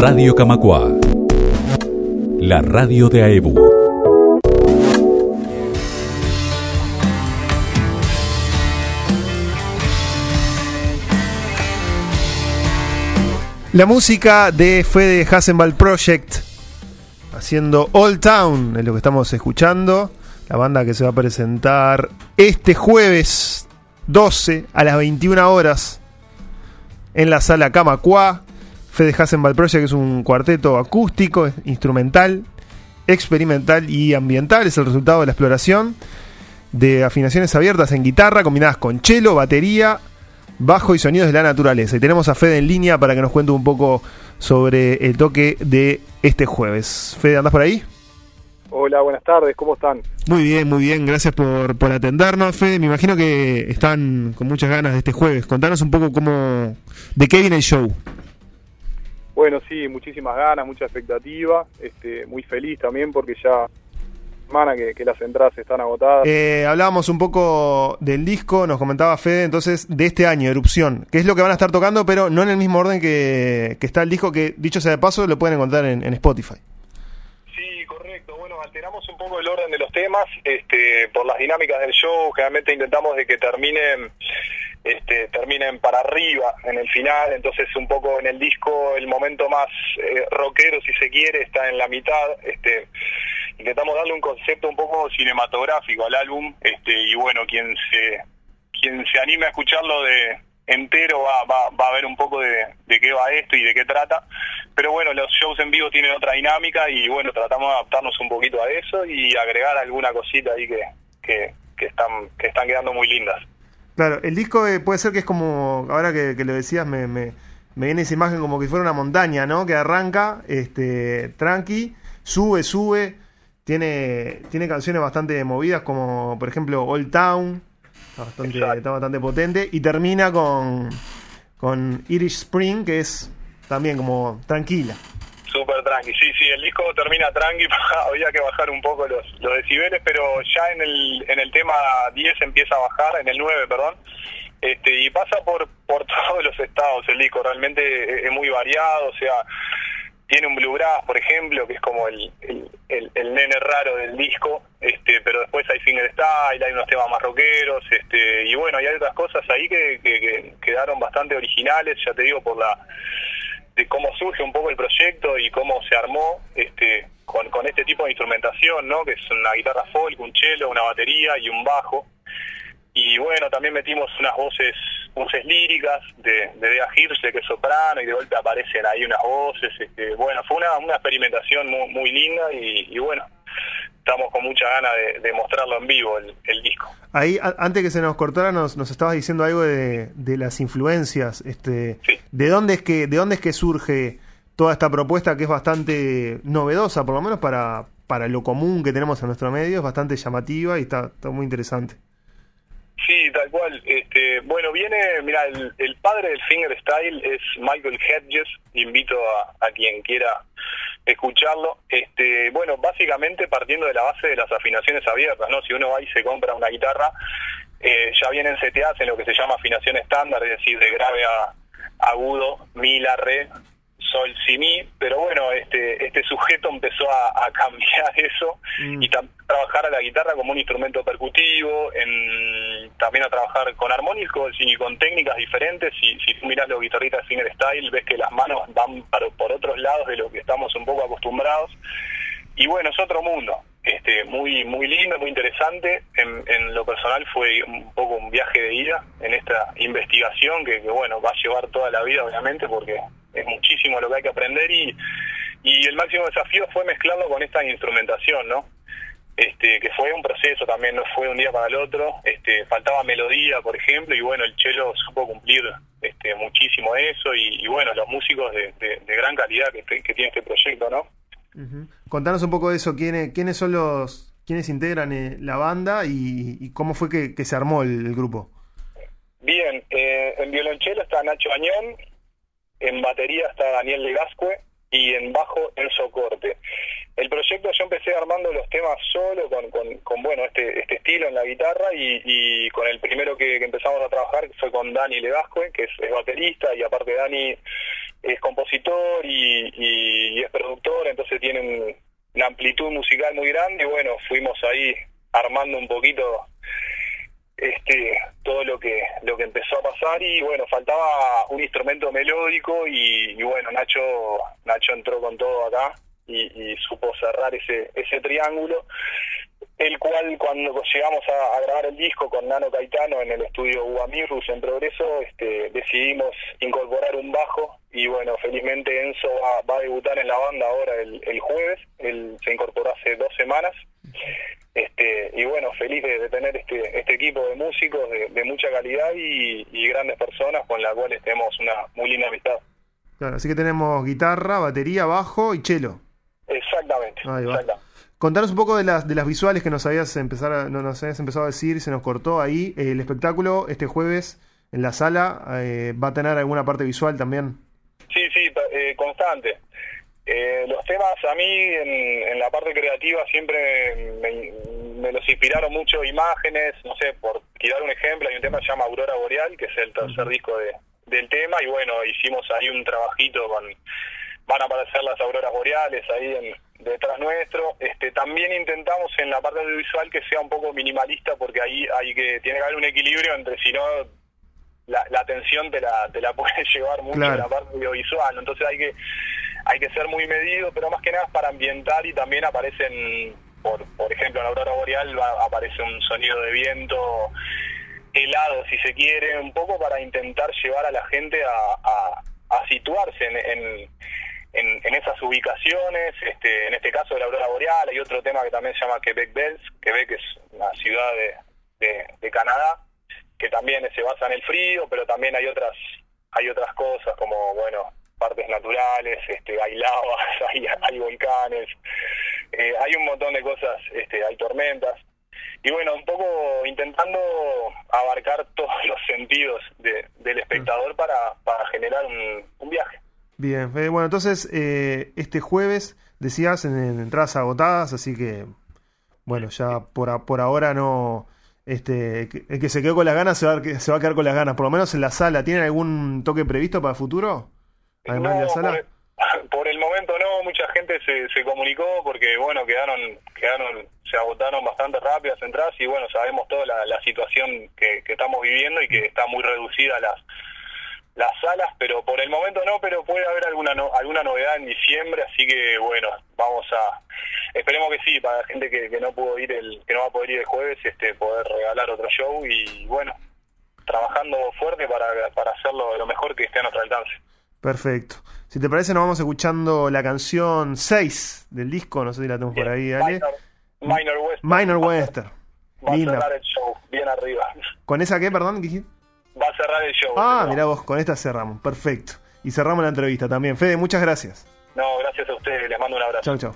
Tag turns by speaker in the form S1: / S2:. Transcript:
S1: Radio Camacua. La radio de AEBU.
S2: La música de Fede Hassenball Project haciendo Old Town es lo que estamos escuchando. La banda que se va a presentar este jueves 12 a las 21 horas en la sala Camacua. Fede Hassenball Project es un cuarteto acústico, instrumental, experimental y ambiental. Es el resultado de la exploración de afinaciones abiertas en guitarra combinadas con cello, batería, bajo y sonidos de la naturaleza. Y tenemos a Fede en línea para que nos cuente un poco sobre el toque de este jueves. Fede, ¿andás por ahí?
S3: Hola, buenas tardes, ¿cómo están?
S2: Muy bien, muy bien, gracias por, por atendernos, Fede. Me imagino que están con muchas ganas de este jueves. Contanos un poco cómo, de qué viene el show.
S3: Bueno, sí, muchísimas ganas, mucha expectativa, este, muy feliz también porque ya semana que, que las entradas están agotadas.
S2: Eh, hablábamos un poco del disco, nos comentaba Fede, entonces, de este año, Erupción, que es lo que van a estar tocando, pero no en el mismo orden que, que está el disco, que dicho sea de paso, lo pueden encontrar en, en Spotify.
S3: Sí, correcto. Bueno, alteramos un poco el orden de los temas este, por las dinámicas del show. Generalmente intentamos de que terminen este, terminen para arriba en el final, entonces un poco en el disco el momento más eh, rockero, si se quiere, está en la mitad. Este, intentamos darle un concepto un poco cinematográfico al álbum este, y bueno, quien se quien se anime a escucharlo de entero va, va, va a ver un poco de, de qué va esto y de qué trata. Pero bueno, los shows en vivo tienen otra dinámica y bueno, tratamos de adaptarnos un poquito a eso y agregar alguna cosita ahí que, que, están, que están quedando muy lindas.
S2: Claro, el disco eh, puede ser que es como, ahora que, que lo decías, me, me, me, viene esa imagen como que fuera una montaña, ¿no? Que arranca, este, tranqui, sube, sube, tiene, tiene canciones bastante movidas como, por ejemplo, Old Town, está bastante, está bastante potente, y termina con, con Irish Spring, que es también como tranquila.
S3: Súper tranqui, sí, sí, el disco termina tranqui, había que bajar un poco los, los decibeles, pero ya en el, en el tema 10 empieza a bajar, en el 9, perdón, este, y pasa por, por todos los estados el disco, realmente es muy variado, o sea, tiene un bluegrass, por ejemplo, que es como el, el, nene raro del disco, este, pero después hay fingerstyle, hay unos temas más rockeros, este, y bueno, hay otras cosas ahí que, que quedaron bastante originales, ya te digo, por la de cómo surge un poco el proyecto y cómo se armó este con, este tipo de instrumentación, ¿no? Que es una guitarra folk, un cello, una batería y un bajo. Y bueno, también metimos unas voces voces líricas de, de Dea Hirschle, que es soprano, y de golpe aparecen ahí unas voces. Este, bueno, fue una, una experimentación muy, muy linda y, y bueno, estamos con mucha ganas de, de mostrarlo en vivo, el, el disco.
S2: Ahí, a, antes que se nos cortara, nos, nos estabas diciendo algo de, de las influencias. Este,
S3: Sí.
S2: ¿de, dónde es que, ¿De dónde es que surge toda esta propuesta que es bastante novedosa, por lo menos para, para lo común que tenemos en nuestro medio? Es bastante llamativa y está, está muy interesante.
S3: Sí, tal cual. Este, bueno, viene, mira, el, el padre del fingerstyle es Michael Hedges. Invito a, quien quiera escucharlo. Este, bueno, básicamente partiendo de la base de las afinaciones abiertas, ¿no? Si uno va y se compra una guitarra, eh, ya vienen seteadas en lo que se llama afinación estándar, es decir, de grave a agudo, mi, la, re, sol, si, mi, pero bueno, este, este sujeto empezó a, a cambiar eso
S2: Mm.
S3: y trabajar a la guitarra como un instrumento percutivo, en, también a trabajar con armónicos y con técnicas diferentes. Si, si tú miras los guitarristas fingerstyle, ves que las manos van para- por otros lados de lo que estamos un poco acostumbrados. Y bueno, es otro mundo, este, muy muy lindo, muy interesante. En, en lo personal fue un poco un viaje de ida en esta investigación que, que, bueno, va a llevar toda la vida, obviamente, porque es muchísimo lo que hay que aprender y, y el máximo desafío fue mezclarlo con esta instrumentación, ¿no? Este, que fue un proceso también, no fue un día para el otro, este, faltaba melodía, por ejemplo, y bueno, el chelo supo cumplir este, muchísimo eso, y, y bueno, los músicos de, de, de gran calidad que, que tiene este proyecto, ¿no?
S2: Ujú. Contanos un poco de eso, quiénes, quiénes son los, quiénes integran eh, la banda y, y cómo fue que, que se armó el, el grupo.
S3: Bien, eh, en violonchelo está Nacho Añón, en batería está Daniel Legascue, y en bajo Enzo Corte. El proyecto yo empecé armando los temas solo, con, con, bueno, este, este estilo en la guitarra y, con el primero que, empezamos a trabajar fue con Dani Legascue, que es, baterista y aparte Dani es compositor y, es productor, entonces tienen una amplitud musical muy grande y bueno, fuimos ahí armando un poquito este todo lo que lo que empezó a pasar y bueno faltaba un instrumento melódico y, bueno Nacho Nacho entró con todo acá y, supo cerrar ese, ese triángulo, el cual cuando llegamos a, grabar el disco con Nano Caetano en el estudio Guamirrus en Progreso, este, decidimos incorporar un bajo y bueno, felizmente Enzo va, a debutar en la banda ahora el, jueves, él se incorporó hace dos semanas. Este, y bueno, feliz de, tener este, este equipo de músicos de, mucha calidad y, y, grandes personas con las cuales tenemos una muy linda amistad.
S2: Claro, así que tenemos guitarra, batería, bajo y chelo.
S3: Exactamente.
S2: Contanos un poco de las, de las visuales que nos habías, empezar no, nos habías empezado a decir, se nos cortó ahí. el espectáculo este jueves en la sala, eh, ¿va a tener alguna parte visual también?
S3: Sí, sí, eh, constante. Eh, los temas a mí en, la parte creativa siempre me, los inspiraron mucho imágenes, no sé, por tirar un ejemplo, hay un tema que se llama Aurora Boreal, que es el tercer disco de, del tema, y bueno, hicimos ahí un trabajito con van a aparecer las auroras boreales ahí en, detrás nuestro. Este, también intentamos en la parte audiovisual que sea un poco minimalista porque ahí hay que tiene que haber un equilibrio entre si no la, atención te la, te la puede llevar mucho en la parte audiovisual, entonces hay que hay que ser muy medido, pero más que nada para ambientar y también aparecen por, por ejemplo en la aurora boreal aparece un sonido de viento helado si se quiere, un poco para intentar llevar a la gente a, a, situarse en en, esas ubicaciones, este, en este caso de la aurora boreal, hay otro tema que también se llama Quebec Bells, Quebec es una ciudad de, de, Canadá, que también se basa en el frío, pero también hay otras hay otras cosas como, bueno, partes naturales, este, hay lavas, hay, volcanes, eh, hay un montón de cosas, este, hay tormentas. Y bueno, un poco intentando abarcar todos los sentidos del espectador para, para generar un viaje.
S2: Bien, eh, bueno, entonces eh, este jueves decías en, entradas agotadas, así que bueno, ya por, por ahora no. Este, el que se quedó con las ganas se va, se va a quedar con las ganas, por lo menos en la sala. ¿Tienen algún toque previsto para el futuro?
S3: Además de. Por, el momento no, mucha gente se, se comunicó porque bueno, quedaron, quedaron, se agotaron bastante rápido las entradas y bueno, sabemos toda la, la situación que, que estamos viviendo y que está muy reducida las las salas, pero por el momento no, pero puede haber alguna alguna novedad en diciembre, así que bueno, vamos a esperemos que sí, para la gente que, no pudo ir el que no va a poder ir el jueves, este poder regalar otro show y bueno, trabajando fuerte para, para hacerlo lo mejor que esté a nuestro alcance.
S2: Perfecto. Si te parece, nos vamos escuchando la canción 6 del disco, no sé si la tenemos por ahí,
S3: dale. Minor, Western.
S2: Minor Western.
S3: Va a cerrar el show, bien arriba.
S2: ¿Con esa qué, perdón? ¿Qué
S3: va a cerrar el show.
S2: Ah, mira vos, con esta cerramos. Perfecto. Y cerramos la entrevista también. Fede, muchas gracias.
S3: No, gracias a ustedes. Les mando un abrazo.
S2: Chau, chau.